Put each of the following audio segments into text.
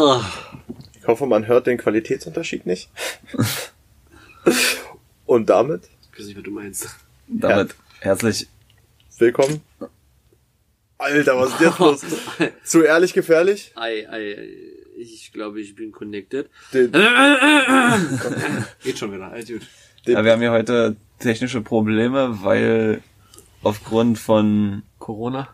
Oh. Ich hoffe, man hört den Qualitätsunterschied nicht. Und damit Ich weiß nicht, was du meinst. Damit herzlich willkommen. Alter, was ist jetzt los? Zu ehrlich gefährlich? Ei, ei, ei. Ich glaube, ich bin connected. Den, Geht schon wieder, alles gut. Ja, wir haben hier heute technische Probleme, weil aufgrund von Corona?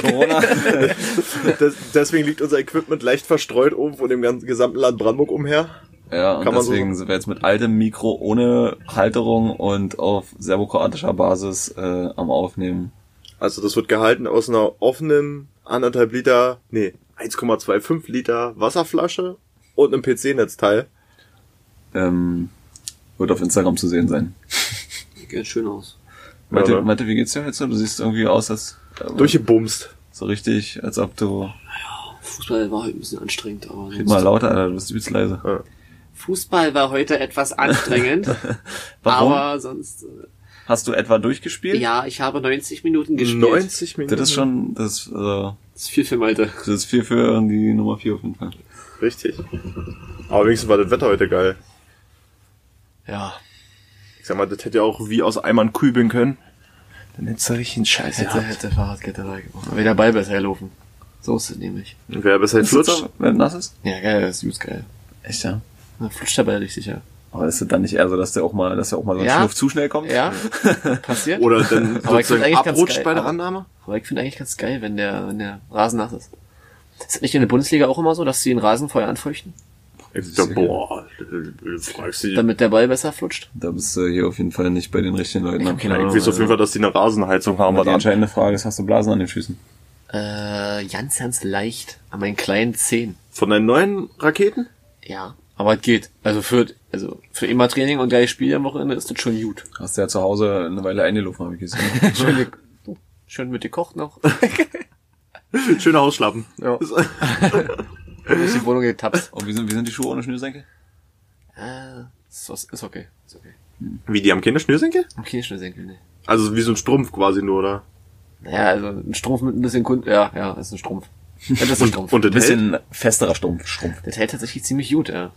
Corona des, deswegen liegt unser Equipment leicht verstreut oben von dem ganzen gesamten Land Brandenburg umher. ja, und Kann man so deswegen sagen. sind wir jetzt mit altem Mikro ohne Halterung und auf serbokroatischer Basis äh, am Aufnehmen. Also das wird gehalten aus einer offenen anderthalb Liter, nee, 1,25 Liter Wasserflasche und einem PC-Netzteil. Ähm, wird auf Instagram zu sehen sein. Geht schön aus. Malte, Ja, ne? Malte, wie geht's dir heute? Du siehst irgendwie aus, als Durchgebumst. so richtig, als ob du Fußball war heute ein bisschen anstrengend, aber red mal lauter, Alter, du bist übelst leise. Fußball war heute etwas anstrengend, Warum? aber sonst, äh, Hast du etwa durchgespielt? ja, ich habe 90 Minuten gespielt. 90 Minuten. Das ist schon, das, äh, Das ist viel für Malte. das ist viel für die Nummer 4 auf jeden Fall. Richtig. Aber wenigstens war das Wetter heute geil. Ja. Ich sag mal, das hätte ja auch wie aus Eimern kübeln können. Dann hättest du richtig einen Scheiß Hätte, gehabt. hätte Fahrradkette da gemacht. Aber der Ball besser gelaufen. So ist es nämlich. Wer besser flutscht? wenn nass ist? Ja, geil, das ist übelst geil. Echt, ja. Da flutscht der Ball richtig, ja. Aber ist es dann nicht eher so, dass der auch mal, dass der auch mal so ein Ja. Schlurf zu schnell kommt? Ja, passiert. Oder dann Aber ich sozusagen abrutscht geil, bei der aber- Annahme? Aber ich finde eigentlich ganz geil, wenn der, wenn der Rasen nass ist. Ist das nicht in der Bundesliga auch immer so, dass sie den Rasen vorher anfeuchten? Ich sag, boah, du fragst dich. Damit der Ball besser flutscht? Da bist du hier auf jeden Fall nicht bei den richtigen Leuten. hab keine Aber Ich weiß auf jeden Fall, dass die eine Rasenheizung haben. die Was entscheidende Frage ist, hast du Blasen an den Füßen? Äh, ganz, ganz leicht. An meinen kleinen Zehen. Von deinen neuen Raketen? Ja. Aber es geht. Also für, also für immer Training und drei Spiele am Wochenende ist das schon gut. Hast du ja zu Hause eine Weile eingelaufen, habe ich gesehen. Schön, schön mit gekocht noch. Schöne Hausschlappen. Ja. Durch die Wohnung getapst. Und wie sind, wie sind die Schuhe ohne Schnürsenkel? Äh, ist, was- ist okay. Ist okay. Wie, die haben keine Schnürsenkel? Okay, Schnürsenkel, ne. Also wie so ein Strumpf quasi nur, oder? Naja, also ein Strumpf mit ein bisschen Kunst. Ja, ja, ist ein Strumpf. Ja, das ist ein Strumpf. Und Ein das hält? bisschen festerer Strumpf. Strumpf. Das hält tatsächlich ziemlich gut, ja.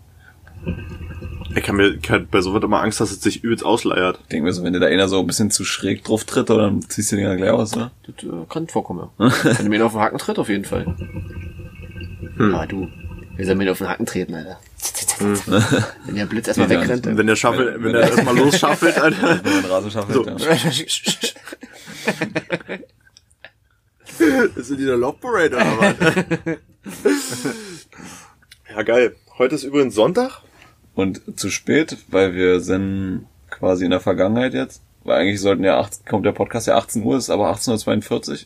Ich kann mir ich hab bei sowas immer Angst, dass es sich übelst ausleiert. Ich denke mir so, wenn dir da einer so ein bisschen zu schräg drauf tritt, oder dann ziehst du den ja gleich aus, oder? Das äh, kann vorkommen, ja. Wenn du mir ihn auf den Haken tritt, auf jeden Fall. Aber du, wir sollen mir auf den Haken treten, Alter. Wenn der Blitz erstmal Nee, wegrennt. Wenn der Schaffel, wenn, der erstmal losschaffelt, Alter. Wenn man den Rasen schaffelt, So. ja. Ist in dieser Love Parade oder was? ja, geil. Heute ist übrigens Sonntag. Und zu spät, weil wir sind quasi in der Vergangenheit jetzt. Weil eigentlich sollten ja 18, kommt der Podcast ja 18 Uhr, ist aber 18.42 Uhr.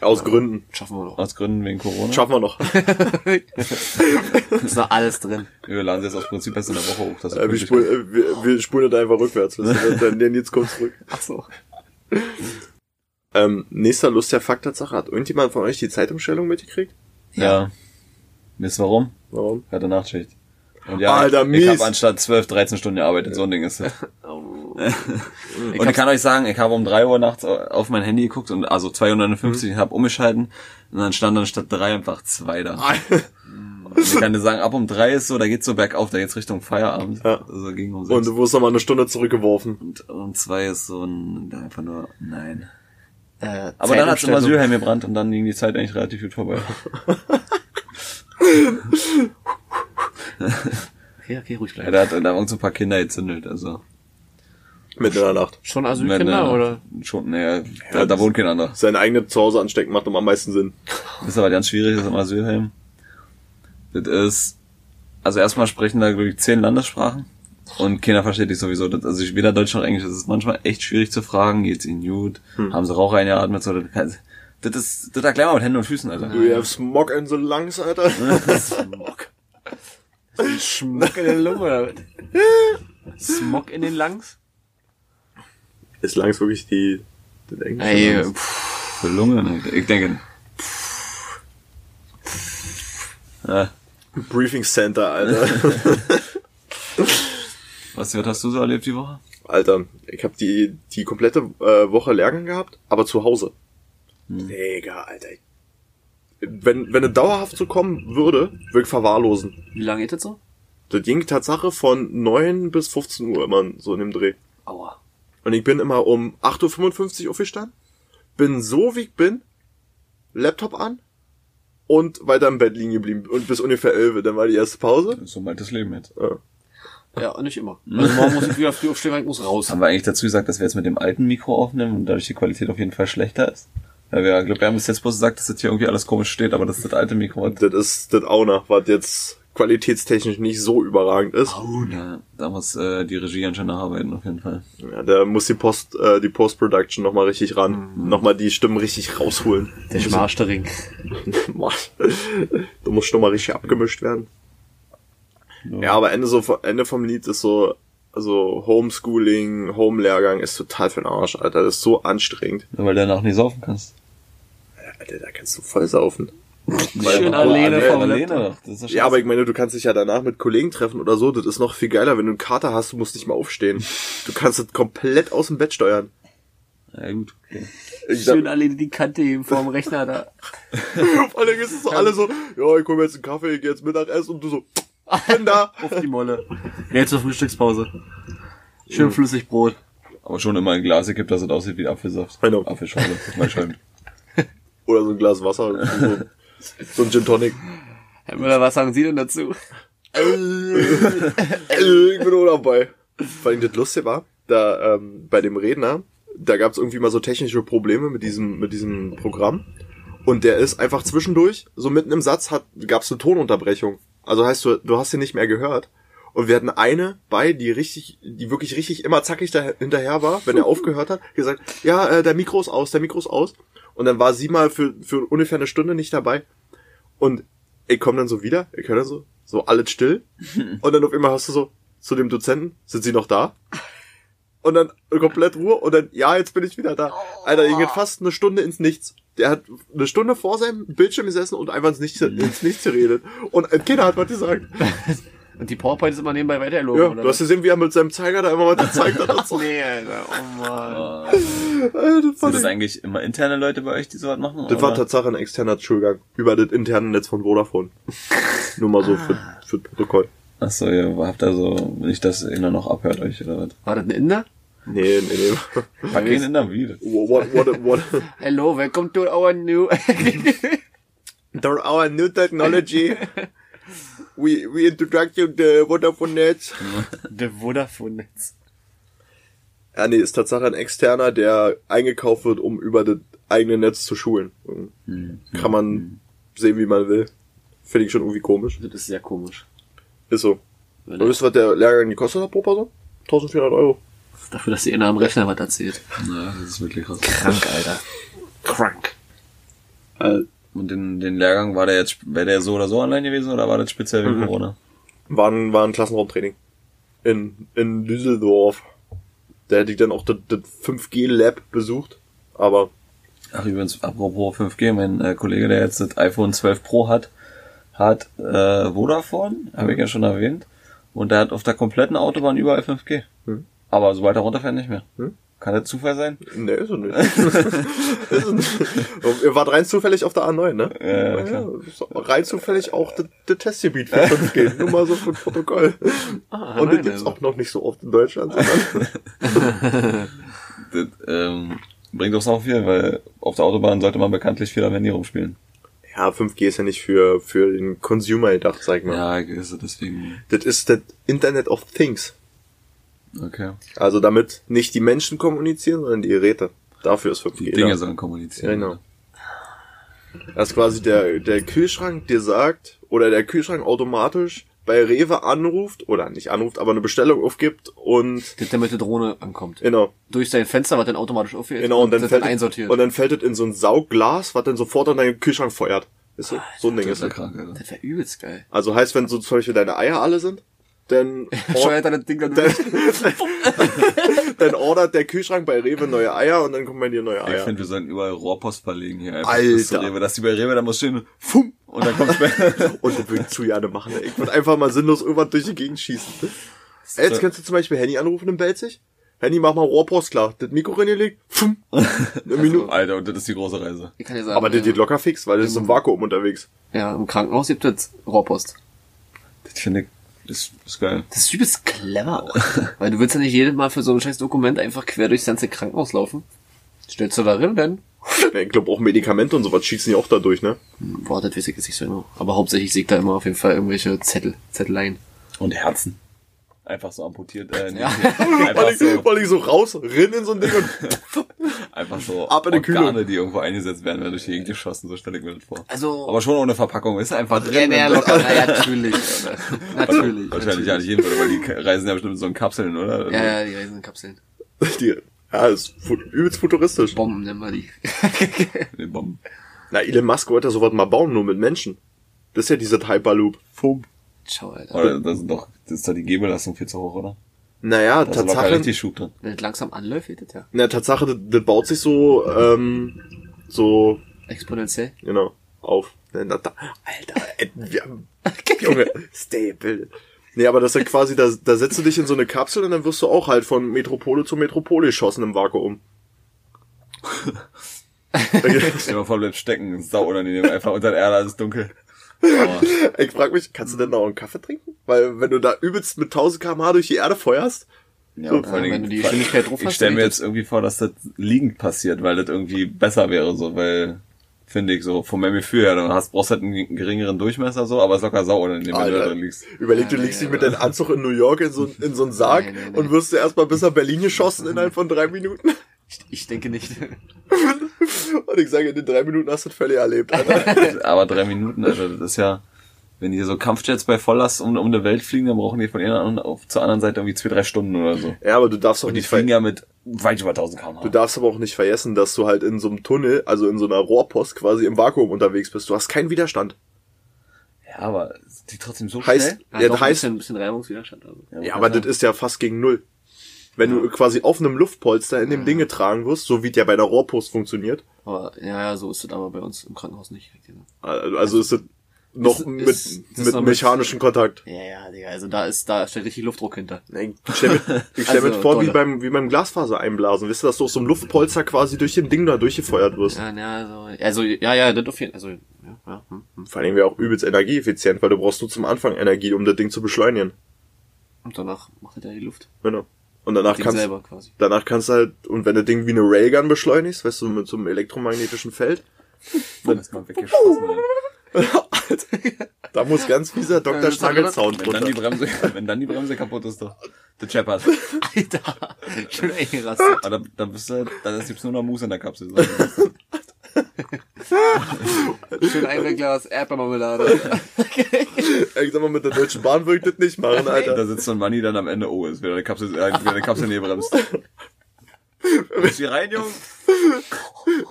Aus Gründen. Schaffen wir doch. Aus Gründen wegen Corona. Schaffen wir noch. Ist noch alles drin. Wir laden jetzt aus Prinzip erst in der Woche hoch. Das Äh, wir, spulen, äh, wir, wir spulen das einfach rückwärts. Dann jetzt kommt zurück. Ach so. Ähm, nächster Lust der Fakt Tatsache. Hat irgendjemand von euch die Zeitumstellung mitgekriegt? ja. Wisst ihr warum? Warum? Ich hatte Nachtschicht. Und ja, Alter, ich mies. habe anstatt 12, 13 Stunden gearbeitet. So ein Ding ist es. Oh. Und ich kann euch sagen, ich habe um 3 Uhr nachts auf mein Handy geguckt und also 259 Mhm. habe umgeschalten und dann stand dann statt 3 einfach 2 da. Und ich kann dir sagen, ab um 3 ist so, da geht's so bergauf, da geht's Richtung Feierabend. Ja. Also ging um Und 6. du wurdest nochmal eine Stunde zurückgeworfen. Und um 2 ist so ein, einfach nur, nein. Äh, Aber dann hat's im Zeitumstellung. Asylheim gebrannt und dann ging die Zeit eigentlich relativ gut vorbei. Okay, okay, ruhig Ja, bleiben. da hat da haben so ein paar Kinder gezündelt, also. Mitten in der Nacht. Schon Wenn, Asylkinder, äh, oder? Schon, naja, da, da wohnt kein anderer. Sein eigenes Zuhause anstecken macht immer am meisten Sinn. Das ist aber ganz schwierig, das im Asylheim. Das ist, also erstmal sprechen da, glaube ich, zehn Landessprachen. Und keiner versteht dich sowieso. Das, also weder Deutsch noch Englisch. Das ist manchmal echt schwierig zu fragen. Geht's ihnen gut? Haben sie Rauch eingeatmet? So, das, das ist, das erklären wir mit Händen und Füßen, Alter. Do you have smog in the lungs, Alter? Smog. Schmuck in den Lungen, oder was? Smog in den Lungs? Ist langs wirklich die, das Englische? Ey, pff, Für Lunge, ne? Ich denke. Ja, Briefing Center, Alter. was, was hast du so erlebt die Woche? Alter, ich habe die, die komplette äh, Woche Lehrgang gehabt, aber zu Hause. Digga, Alter. wenn, wenn es dauerhaft so kommen würde, würde ich verwahrlosen. Wie lange geht das so? Das ging Tatsache von 9 bis 15 Uhr immer so in dem Dreh. Aua. Und ich bin immer um 8.55 Uhr aufgestanden, bin so wie ich bin, Laptop an und weiter im Bett liegen geblieben. Und bis ungefähr 11, dann war die erste Pause. So bald das Leben jetzt. Ja. Ja, nicht immer. Also morgen muss ich wieder früh aufstehen, weil ich muss raus. Haben wir eigentlich dazu gesagt, dass wir jetzt mit dem alten Mikro aufnehmen und dadurch die Qualität auf jeden Fall schlechter ist? Weil wir, ich glaube, wir haben bis jetzt bloß gesagt, dass das hier irgendwie alles komisch steht, aber das ist das alte Mikro. Das ist das auch noch, was jetzt qualitätstechnisch nicht so überragend ist. Ja, da muss äh, die Regie anscheinend nacharbeiten, auf jeden Fall. Ja, da muss die Post, äh, die Post-Production nochmal richtig ran. Nochmal die Stimmen richtig rausholen. Der Schmarstering. du musst schon mal richtig abgemischt werden. Ja, aber Ende so Ende vom Lied ist so, also Homeschooling, Home-Lehrgang ist total für den Arsch, Alter. Das ist so anstrengend. Nur weil du danach nicht saufen kannst. Alter, da kannst du voll saufen. Schön alleine alle- vom alleine. Das Ja, aber ich meine, du kannst dich ja danach mit Kollegen treffen oder so. Das ist noch viel geiler, wenn du einen Kater hast, du musst nicht mal aufstehen. Du kannst es komplett aus dem Bett steuern. Ja, gut. Okay. Ich Schön alleine die Kante heben vorm Rechner da. Vor allem ist es so alle so, ja, ich komme jetzt einen Kaffee, ich geh jetzt Mittagessen und du so, bin da. Auf die Molle. Jetzt zur Frühstückspause. Schön Flüssigbrot. Aber schon immer ein Glas gibt, dass es aussieht wie Apfelsaft. Genau. Apfelschorle. Mal schäumt. Oder so ein Glas Wasser, so, so ein Gin Tonic. Herr Müller, was sagen Sie denn dazu? Äh, ich bin auch dabei. Vor allem das Lustige war, da ähm, bei dem Redner, da gab es irgendwie mal so technische Probleme mit diesem, mit diesem Programm. Und der ist einfach zwischendurch, so mitten im Satz, hat gab es eine Tonunterbrechung. Also heißt du, du hast ihn nicht mehr gehört. Und wir hatten eine bei, die richtig, die wirklich richtig immer zackig da, hinterher war, wenn er aufgehört hat, gesagt, ja, äh, der Mikro ist aus, der Mikro ist aus. Und dann war sie mal für, für ungefähr eine Stunde nicht dabei. Und ich komme dann so wieder, ich höre dann so, so alles still. Und dann auf einmal hast du so zu dem Dozenten, sind sie noch da? Und dann komplett Ruhe und dann, ja, jetzt bin ich wieder da. Alter, ging jetzt fast eine Stunde ins Nichts. Der hat eine Stunde vor seinem Bildschirm gesessen und einfach ins Nichts, ins Nichts geredet. Und keiner hat was gesagt. Und die PowerPoint ist immer nebenbei weitergelogen, Ja, oder du hast gesehen, wie er mit seinem Zeiger da immer was gezeigt hat. So. Nee, Alter, oh man. Alter, das Sind das ich- eigentlich immer interne Leute bei euch, die sowas machen? das war oder? Tatsache ein externer Schulgang über das interne Netz von Vodafone. Nur mal so für, für das Protokoll. Ach so, ihr habt also nicht, dass einer noch abhört euch oder was? War das ein Inder? Nee, nee, nee. Pack ihn in der Wiede. What, what, what, Hello, welcome to our new... Through our new technology, we, we introduce you the Vodafone Netz. Der Vodafone-Netz. Ja, nee, ist Tatsache ein externer, der eingekauft wird, um über das eigene Netz zu schulen. Kann man sehen, wie man will. Finde ich schon irgendwie komisch. Das ist sehr komisch. Ist so. Und wisst ihr, was der Lehrgang gekostet hat pro Person? 1400 Euro. Dafür, dass sie einer am Rechner was erzählt. Na, das ist wirklich krass. Krank, Alter. Krank. Und den, den Lehrgang, war der jetzt, wäre der so oder so online gewesen oder war das speziell wegen Mhm. Corona? War ein, war ein Klassenraumtraining. In, in Düsseldorf. Da hätte ich dann auch das, das 5G-Lab besucht. Aber, Ach, übrigens, apropos 5G, mein äh, Kollege, der jetzt das iPhone 12 Pro hat, hat äh, Vodafone, habe ich ja schon erwähnt, und der hat auf der kompletten Autobahn überall 5G. Hm. Aber sobald er runterfährt, nicht mehr. Hm. Kann das Zufall sein? ne, ist er nicht. ist er nicht. Ihr wart rein zufällig auf der A9, ne? Ja, klar. ist rein zufällig auch das, Testgebiet für 5G. Nur mal so für das Protokoll. Ah, Und das gibt's also. auch noch nicht so oft in Deutschland. Das ähm, bringt doch auch viel, weil auf der Autobahn sollte man bekanntlich viel am Handy rumspielen. ja, 5G ist ja nicht für, für den Consumer gedacht, sag ich mal. Ja, also deswegen. Das ist das Internet of Things. Okay. Also damit nicht die Menschen kommunizieren, sondern die Geräte. Dafür ist 5G. Die Dinge da. sollen kommunizieren. Genau. Das ist quasi der, der Kühlschrank dir sagt, oder der Kühlschrank automatisch bei Rewe anruft, oder nicht anruft, aber eine Bestellung aufgibt und, Das, damit die Drohne ankommt. genau, Durch sein Fenster wird dann automatisch aufgehört. genau, und dann, fällt, dann es- einsortiert. und dann fällt es in so ein Saugglas, was dann sofort an deinen Kühlschrank feuert. Ist so, so ein Ding Das ist das. krank, das wäre übelst geil. Also heißt, wenn so zum Beispiel deine Eier alle sind, dann, er Ding dann dann ordert der Kühlschrank bei Rewe neue Eier und dann kommen bei dir neue Ich Eier. finde, wir sollten überall Rohrpost verlegen hier. Einfach Alter. Rewe. Dass die bei Rewe, da muss stehen, fum, und dann kommt's bei... Und das würde ich zu gerne machen. Ey. Ich würde einfach mal sinnlos irgendwann durch die Gegend schießen. Ey, Jetzt kannst du zum Beispiel Handy anrufen in Belzig. Handy, mach mal Rohrpost klar. Das Mikro reingelegt, pfum, eine Minute. Alter, und das ist die große Reise. Ich kann dir sagen, Aber das äh, geht locker fix, weil das ist im Vakuum unterwegs. ja, im Krankenhaus gibt es Rohrpost. Das finde ich, ist, ist geil. Das ist übelst clever auch. Weil du willst ja nicht jedes Mal für so ein scheiß Dokument einfach quer durchs ganze Krankenhaus laufen. Stellst du da rein, dann? Ich glaube auch Medikamente und sowas schießen die auch da durch, ne? Boah, das weiß ich jetzt nicht so genau. Aber hauptsächlich sehe ich da immer auf jeden Fall irgendwelche Zettel, Zetteleien. Und Herzen. Einfach so amputiert, äh, nee, Ja. einfach Weil ich, so, weil ich so raus, rin in so ein Ding und einfach so Ab in die. Organe, die irgendwo eingesetzt werden, werden durch die Gegend geschossen, so stelle ich mir das vor. Also, Aber schon ohne Verpackung, ist einfach drin. ja, locker, natürlich. Alter. Natürlich. Wahrscheinlich ja nicht jeden, weil die reisen ja bestimmt so in Kapseln, oder? Ja, ja, die reisen in Kapseln. die, ja, ist übelst futuristisch. Bomben nennen wir die. Die Bomben. Na, Elon Musk wollte sowas mal bauen, nur mit Menschen. Das ist ja dieser Hyperloop. Fum. Ciao, Alter. Oder das sind doch, ist doch die Gehbelastung viel zu hoch, oder? Naja, Da ist Tatsache, richtig Schub drin. Wenn es langsam anläuft, geht das ja. na, Tatsache, das, das baut sich so, ähm, so, Exponentiell. genau, auf. Da, Alter, äh, wir haben, Junge, stay bildet. Nee, aber das ist ja quasi, da, da setzt du dich in so eine Kapsel und dann wirst du auch halt von Metropole zu Metropole geschossen im Vakuum. Stell dir mal vor, du bleibst stecken, sau unangenehm, einfach unter der Erde, alles dunkel. Ich frag mich, kannst du denn noch einen Kaffee trinken? Weil wenn du da übelst mit 1000 km/h durch die Erde feuerst, Ja, und vor allen wenn Dingen, du die Geschwindigkeit drauf ich stelle dann mir jetzt irgendwie vor, dass das liegend passiert, weil das irgendwie besser wäre, so, weil, finde ich, so, von meinem Gefühl her, du hast, brauchst halt einen geringeren Durchmesser, so, aber es ist locker sau unangenehm, wenn du da drin liegst. überleg, du nee, dich mit deinem Anzug in New York in so, in so einen Sarg Nee, nee, nee. und wirst du erstmal bis nach Berlin geschossen innerhalb von drei Minuten. Ich, ich denke nicht. Und ich sage, in den drei Minuten hast du das völlig erlebt, Alter. Aber drei Minuten, also, das ist ja, wenn die so Kampfjets bei Volllast um, um eine Welt fliegen, dann brauchen die von einer an- auf, zur anderen Seite irgendwie zwei, drei Stunden oder so. Ja, aber du darfst auch Und die nicht fliegen ja mit weit über 1000 km/h. Du darfst aber auch nicht vergessen, dass du halt in so einem Tunnel, also in so einer Rohrpost quasi im Vakuum unterwegs bist. Du hast keinen Widerstand. Ja, aber die trotzdem so Heißt, schnell? Ja, ja, doch, das ein heißt, bisschen, ein bisschen Reibungswiderstand. Also. ja, aber das ist ja fast gegen null. Wenn du quasi auf einem Luftpolster in dem Ding getragen wirst, so wie ja bei der Rohrpost funktioniert, Aber ja, ja, so ist es aber bei uns im Krankenhaus nicht. also ist es noch Ist- mit, ist- mit mit- mechanischem Kontakt. Ja, ja, Digga, also da ist, da steckt richtig Luftdruck hinter. Ich stell mir, ich stell mir Also, vor, wie beim, wie beim Glasfaser einblasen. Wisst ihr, dass du aus so einem Luftpolster quasi durch den Ding da durchgefeuert wirst? Ja, ja, also, also, ja, ja, das auf jeden also, ja, ja, hm, hm. Vor allem wäre auch übelst energieeffizient, weil du brauchst nur zum Anfang Energie, um das Ding zu beschleunigen. Und danach macht er da die Luft. Genau. Und danach kannst, selber quasi. danach kannst du halt, und wenn du Ding wie eine Railgun beschleunigst, weißt du, mit so einem elektromagnetischen Feld, Dann ist man weggeschossen. da muss ganz fieser Dr. das hat Schnaggel Sound Wenn dann die runter. Bremse, wenn dann die Bremse kaputt ist, doch. Der Chappert. Alter, schön eingerastet. Aber dann, dann bist du, dann ist jetzt nur noch Mousse in der Kapsel. Schön ein Glas Erdbeermarmelade. Ich sag mal, mit der Deutschen Bahn würde ich das nicht machen, Da Alter. sitzt so ein Manni dann am Ende, oh, ist wieder eine Kapsel, äh, wieder eine Kapsel neben bremst. Bist hier rein, Junge?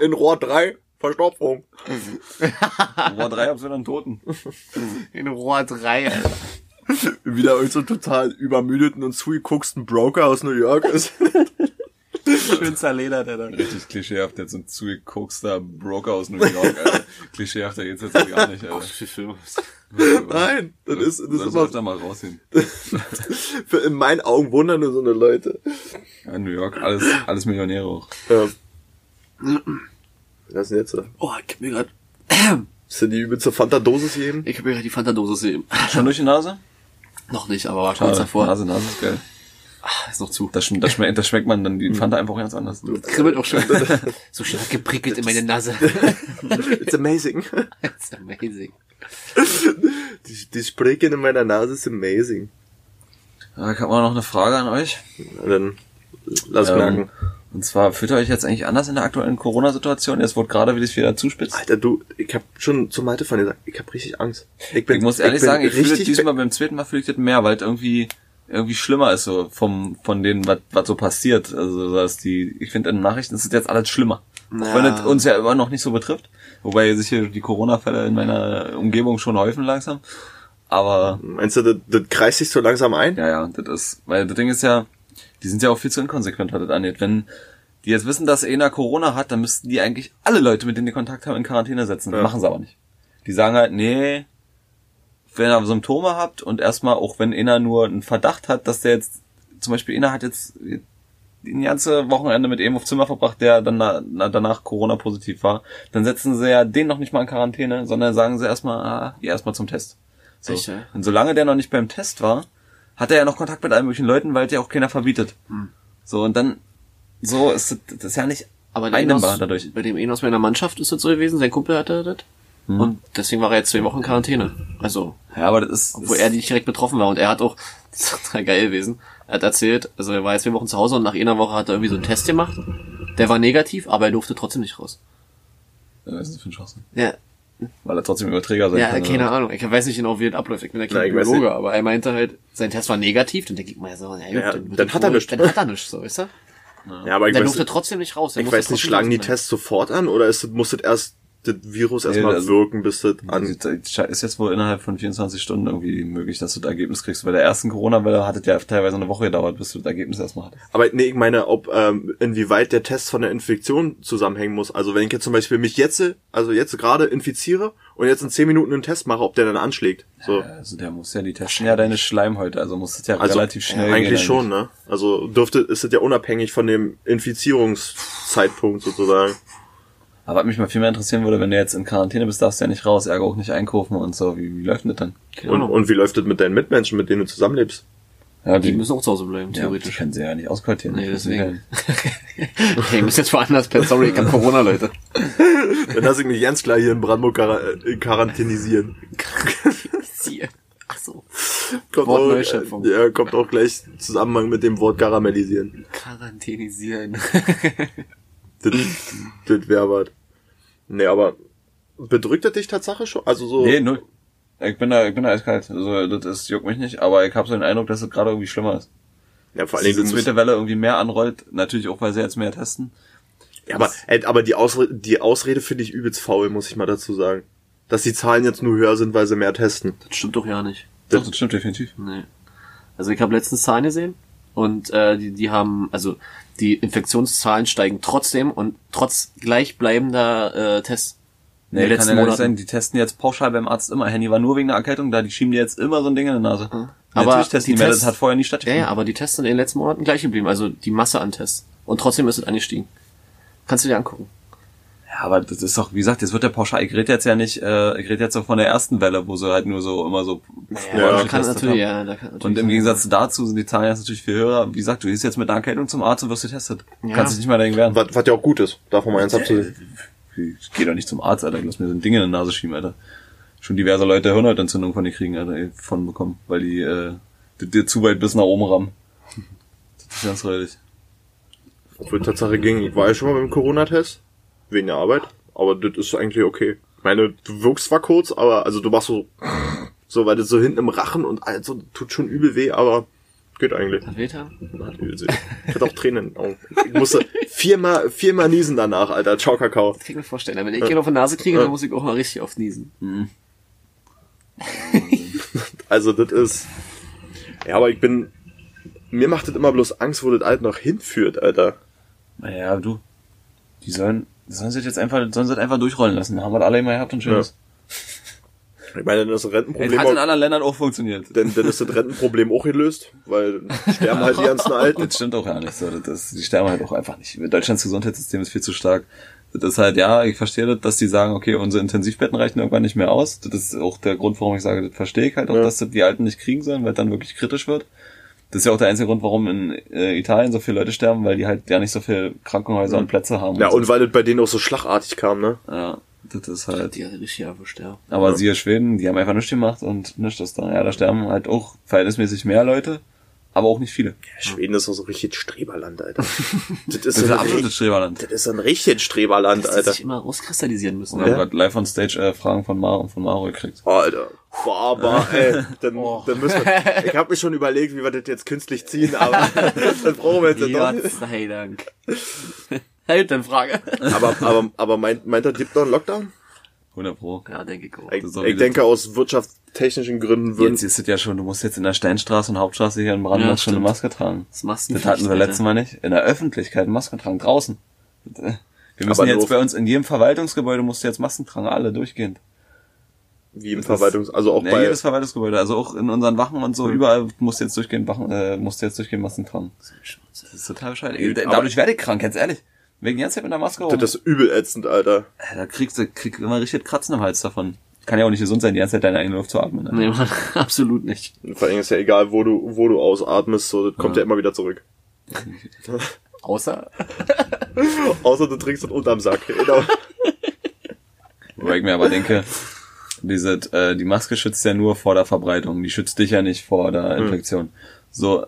In Rohr 3, Verstopfung. Rohr 3 hab's wieder einen Toten. In Rohr 3, Alter. Wieder irgend so total übermüdeten und zugegucksten Broker aus New York ist. Schön zerledert, Alter. Richtig klischeehaft, jetzt so ein zugekokster Broker aus New York, Alter. Klischeehafter geht's jetzt gar nicht, Alter. Für Filme. Nein, das ist, das ist immer, öfter mal raushin. für, in meinen Augen wundern nur so eine Leute. Ja, New York, alles, alles Millionäre auch. Ja. Was ist denn jetzt? Oh, ich hab mir grad, Ist denn die übelste Fanta-Dosis jedem? ich hab mir grad die Fanta-Dose sehen. Schon durch die Nase? Noch nicht, aber war kurz davor. Nase, Nase ist geil. Ah, ist noch zu. Das, schm- das, schmeckt, das schmeckt man dann die Fanta einfach ganz anders. Kribbelt auch schon. so schön geprickelt in meine Nase. It's amazing. It's amazing. Die, die Sprechen in meiner Nase ist amazing. Ja, ich habe mal noch eine Frage an euch. Na Dann lass Ähm, merken. Und zwar, fühlt ihr euch jetzt eigentlich anders in der aktuellen Corona-Situation? Jetzt wurde gerade wieder wieder zuspitzt. Alter, du, ich hab schon zum Malte von dir gesagt, ich hab richtig Angst. Ich, bin, Ich muss ehrlich bin sagen, ich fühle diesmal beim zweiten Mal fühle ich das mehr, weil irgendwie irgendwie schlimmer ist so vom von denen was was so passiert. Also dass die, ich finde in den Nachrichten ist es jetzt alles schlimmer, auch Ja. wenn es uns ja immer noch nicht so betrifft. Wobei sich hier die Corona-Fälle in meiner Umgebung schon häufen langsam. Aber Meinst du, das, das kreist sich so langsam ein? ja, ja, das ist, weil das Ding ist ja, die sind ja auch viel zu inkonsequent, was das angeht. Wenn die jetzt wissen, dass einer Corona hat, dann müssten die eigentlich alle Leute, mit denen die Kontakt haben, in Quarantäne setzen. Ja. Machen sie aber nicht. Die sagen halt, nee, wenn ihr Symptome habt und erstmal auch wenn einer nur einen Verdacht hat, dass der jetzt, zum Beispiel einer hat jetzt ein ganze Wochenende mit ihm auf Zimmer verbracht, der dann na, na, danach Corona-positiv war, dann setzen sie ja den noch nicht mal in Quarantäne, sondern sagen sie erstmal, ah, geh erstmal zum Test. So. Ja? Und solange der noch nicht beim Test war, hat er ja noch Kontakt mit allen möglichen Leuten, weil der auch keiner verbietet. Hm. So, und dann, so ist das, das ist ja nicht Aber einnehmbar Enos, dadurch. bei dem Enos meiner Mannschaft ist das so gewesen, sein Kumpel hatte das. Hm. Und deswegen war er jetzt zwei Wochen in Quarantäne. Also, Ja, aber das ist, obwohl das, er nicht direkt betroffen war. Und er hat auch, das ist total geil gewesen, er hat erzählt, also er war jetzt zwei Wochen zu Hause und nach einer Woche hat er irgendwie so einen Test gemacht. Der war negativ, aber er durfte trotzdem nicht raus. Ja, was ist das für ein Schwachsinn? Ja, Weil er trotzdem Überträger sein ja kann. keine oder? Ahnung. Ich weiß nicht genau, wie das abläuft. Ich bin ja kein Biologe, aber er meinte halt, sein Test war negativ. Dann denke ich mal so, ja, Ja, dann das hat er nichts. Dann hat er nichts, so, weißt du? Ja, aber ich Der weiß, durfte trotzdem nicht raus. Der ich weiß nicht, schlagen die. Tests sofort an oder ist muss das erst das Virus erstmal also- wirken, bis das an. ist jetzt wohl innerhalb von 24 Stunden irgendwie möglich, dass du das Ergebnis kriegst. Bei der ersten Corona-Welle hat es ja teilweise eine Woche gedauert, bis du das Ergebnis erstmal hattest. Aber nee, ich meine, ob ähm, inwieweit der Test von der Infektion zusammenhängen muss. Also wenn ich jetzt zum Beispiel mich jetzt, also jetzt gerade infiziere und jetzt in 10 Minuten einen Test mache, ob der dann anschlägt. So. Also der muss ja, die testen ja deine Schleimhäute, also muss das ja Also relativ schnell ja, gehen. eigentlich schon, ne? Also dürfte ist das ja unabhängig von dem Infizierungszeitpunkt sozusagen. Aber was mich mal viel mehr interessieren würde, wenn du jetzt in Quarantäne bist, darfst du ja nicht raus, ärger auch nicht einkaufen und so. Wie, wie läuft denn das dann? Und, und wie läuft das mit deinen Mitmenschen, mit denen du zusammenlebst? Ja, Die müssen auch zu Hause bleiben, ja, die theoretisch. können sie ja nicht ausquartieren. Nee, deswegen. okay, ich muss jetzt woanders pennen. Sorry, ich hab Corona, Leute. Dann lass ich mich ganz klar hier in Brandenburg äh, quarantänisieren. Siehe. Ach so. Kommt Wort auch, äh, ja, kommt auch gleich Zusammenhang mit dem Wort karamellisieren. Quarantänisieren. Das, das wäre was. Nee, aber bedrückt das dich Tatsache schon? Also so. Nee, null. Ich bin da, ich bin da eiskalt. Also, das ist, juckt mich nicht, aber ich habe so den Eindruck, dass es gerade irgendwie schlimmer ist. ja, vor Dass allen Dingen, diese du musst, zweite Welle irgendwie mehr anrollt. Natürlich auch, weil sie jetzt mehr testen. ja, aber, ey, aber die Ausrede, die Ausrede finde ich übelst faul, muss ich mal dazu sagen. Dass die Zahlen jetzt nur höher sind, weil sie mehr testen. Das stimmt doch ja nicht. Doch, das stimmt definitiv. Nee. Also ich habe letztens Zahlen gesehen und äh, die, die haben, also die Infektionszahlen steigen trotzdem und trotz gleichbleibender äh, Tests. Nee, kann ja nicht sein. Die testen jetzt pauschal beim Arzt immer. Handy war nur wegen der Erkältung da. Die schieben dir jetzt immer so ein Ding in die Nase. Aber Natürlich testen die die. Tests- Das hat vorher Ja, stattgefunden. ja, aber die Tests sind in den letzten Monaten gleich geblieben, also die Masse an Tests. Und trotzdem ist es angestiegen. Kannst du dir angucken. Ja, aber das ist doch, wie gesagt, jetzt wird der pauschal. Ich rede jetzt ja nicht, äh, ich rede jetzt so von der ersten Welle, wo sie halt nur so immer so Ja, kann natürlich, haben. ja, da kann natürlich Und im sein. Gegensatz dazu sind die Zahlen jetzt natürlich viel höher. Wie gesagt, du gehst jetzt mit einer Erkältung zum Arzt und wirst getestet. Ja. Kannst dich nicht mal dagegen wehren. Was, was ja auch gut ist, davon mal eins abzusehen. Ich geh doch nicht zum Arzt, Alter. Ich lass mir so ein Ding in die Nase schieben, Alter. Schon diverse Leute Hirnhautentzündung von dir kriegen, Alter, von bekommen, weil die, äh, die dir zu weit bis nach oben rammen. Das ist ganz räudig. Obwohl Tatsache ging, ich war ja schon mal beim Corona-Test. Wegen der Arbeit. Aber das ist eigentlich okay. Ich meine, du wirkst zwar kurz, aber, also du machst so, so, weil das so hinten im Rachen und also, tut schon übel weh, aber geht eigentlich. Hat wehtan? Hat übel weh. Ich hatte auch Tränen in den Augen. Ich musste viermal, viermal niesen danach, Alter. Ciao, Kakao. Das kann ich mir vorstellen. Wenn ich ihn auf die Nase kriege, dann muss ich auch mal richtig oft niesen. Also, das ist, ja, aber ich bin, mir macht das immer bloß Angst, wo das alt noch hinführt, Alter. Naja, du. Die sollen, sollen sich jetzt einfach, sollen sie das einfach durchrollen lassen. Da haben wir das alle immer gehabt und schön ist. Ich meine, dann ist das Rentenproblem hat in anderen Ländern auch funktioniert. dann, dann ist das Rentenproblem auch gelöst, weil sterben halt die ganzen Alten. Das stimmt auch ja nicht so. Das, die sterben halt auch einfach nicht. Deutschlands Gesundheitssystem ist viel zu stark. Das ist halt, ja, ich verstehe das, dass die sagen, okay, unsere Intensivbetten reichen irgendwann nicht mehr aus. Das ist auch der Grund, warum ich sage, das verstehe ich halt auch, Ja. dass das die Alten nicht kriegen sollen, weil es dann wirklich kritisch wird. Das ist ja auch der einzige Grund, warum in äh, Italien so viele Leute sterben, weil die halt ja nicht so viele Krankenhäuser und Plätze haben. Ja, so. und weil das bei denen auch so schlagartig kam, ne? ja, das ist halt. Die richtig erwischt, ja. Aber Ja. siehe Schweden, die haben einfach nichts gemacht und nichts ist da. Ja, da sterben halt auch verhältnismäßig mehr Leute, aber auch nicht viele. Schweden ist doch so richtig Streberland, Alter. das ist Das so ist ein ein, absolutes Streberland. das ist so ein richtiges Streberland, Dass Alter. sich immer rauskristallisieren müssen. Haben Ja. gerade live on stage äh, Fragen von Maro von Maro gekriegt. Oh, Alter. Boah, aber, ey, dann, Oh. dann müssen wir, ich habe mir schon überlegt, wie wir das jetzt künstlich ziehen, aber das brauchen wir jetzt Ja, doch. Gott sei Dank. Halt, dann Frage. Aber, aber, aber meint, meint er, gibt noch einen Lockdown? 100 Pro. Ja, denke ich auch. Ich, ich denke, aus wirtschaftstechnischen Gründen würden, Jetzt ist es ja schon, du musst jetzt in der Steinstraße und Hauptstraße hier in Brandenburg Ja, schon eine. Maske tragen. Das machst du Das hatten wir letztes Mal nicht. In der Öffentlichkeit Masken tragen, draußen. Wir müssen Aber jetzt bei uns in jedem Verwaltungsgebäude musst du jetzt Masken tragen, alle durchgehend. Wie im Verwaltungs-, also auch Nee, bei, jedes Verwaltungsgebäude, also auch in unseren Wachen und so, überall musst du jetzt durchgehen, Wachen, äh, musst du jetzt durchgehen Masken tragen. Das ist total bescheuert. Dadurch werde ich krank, ganz ehrlich. Wegen die ganze Zeit mit der Maske rum. das ist übel ätzend, Alter. Äh, Da kriegst du krieg immer richtig Kratzen im Hals davon. Kann ja auch nicht gesund sein, die ganze Zeit deine eigene Luft zu atmen. Ne? Nee, Mann, absolut nicht. Vor allem ist ja egal, wo du, wo du ausatmest, so, das kommt ja, immer wieder zurück. Außer, Außer du trinkst es unterm Sack. Genau. Wo ich mir aber denke, diese, äh, die Maske schützt ja nur vor der Verbreitung, die schützt dich ja nicht vor der Infektion. So,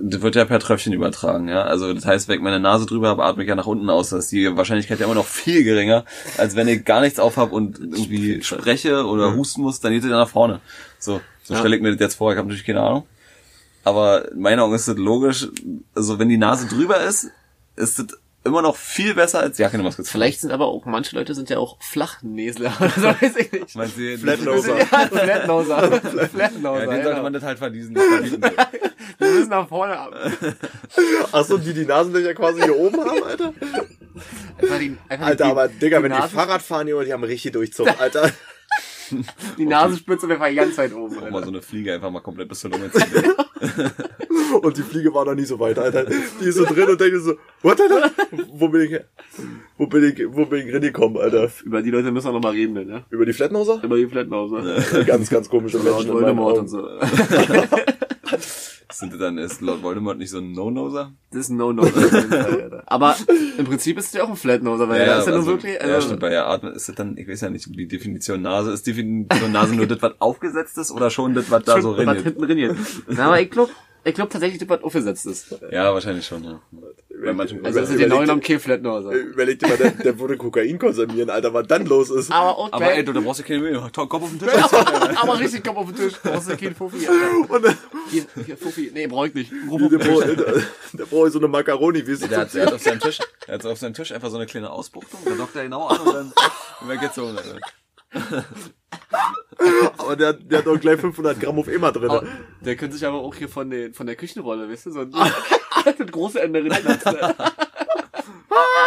das wird ja per Tröpfchen übertragen, ja. Also das heißt, wenn ich meine Nase drüber habe, atme ich ja nach unten aus. Da ist die Wahrscheinlichkeit ja immer noch viel geringer, als wenn ich gar nichts aufhab und irgendwie spreche oder husten muss, dann geht es ja nach vorne. So, so Ja. stelle ich mir das jetzt vor, ich habe natürlich keine Ahnung. Aber in meiner Augen ist das logisch. Also wenn die Nase drüber ist, ist das immer noch viel besser als ja keine Maske. vielleicht sind aber auch, manche Leute sind ja auch Flachnäsler, oder so weiß ich nicht. Meinst du, Flatnoser. Ja, Flatnoser. Flatnoser, Ja, den sollte ja. man das halt verbieten. Die müssen nach vorne ab. Achso, die die Nasenlöcher quasi hier oben haben, Alter? Einfach die, einfach Alter, die, aber Digga, die wenn die Fahrrad fahren, Junge, die haben richtig Durchzug, Alter. Die Nasenspitze einfach ganz weit oben. Auch mal Alter. so eine Fliege einfach mal komplett bis zur Lunge ziehen. Und die Fliege war noch nie so weit, Alter. Die ist so drin und denkt so, what, Alter? Wo bin ich, wo bin ich, wo bin ich reingekommen, Alter? Über die Leute müssen wir noch mal reden, ne? Über die Flatnoser? Über die Flatnoser. Ganz, ganz komische Menschen. Und so. Sind das dann, ist Lord Voldemort nicht so ein No-Noser? Das ist ein No-No. auf jeden Fall, Alter. Aber im Prinzip ist es ja auch ein Flatnoser, weil er ist ja nur wirklich, ja, also, stimmt, bei der Atmen ist das dann, ich weiß ja nicht, die Definition Nase, ist Definition Nase nur das, was aufgesetzt ist oder schon das, was da so was rein hinten drin geht. Na, aber ich glaub, ich glaub tatsächlich, das was aufgesetzt ist. Ja, wahrscheinlich schon, ja. Bei manchen Also, das ist Überleg- genau genommen kein Flatnoser. Überleg dir mal, der, der würde Kokain konsumieren, Alter, was dann los ist. Aber auch aber ey, du, da brauchst du keine Mühe, Kopf auf den Tisch. aber richtig Kopf auf den Tisch. Brauchst du keinen Fuffi, Alter. Und dann, Hier, hier, Fuffi. Nee, brauch ich nicht. Ruf der, auf der, der braucht so eine Macaroni, wie es Der hat, der hat auf seinem Tisch, der hat auf seinem Tisch einfach so eine kleine Ausbuchtung, da dockt er genau an und dann weggezogen. Alter. Aber der, der hat auch gleich 500 Gramm auf immer drin. Der könnte sich aber auch hier von, den, von der Küchenrolle, weißt du, so ein das große Ende rinschnatzen.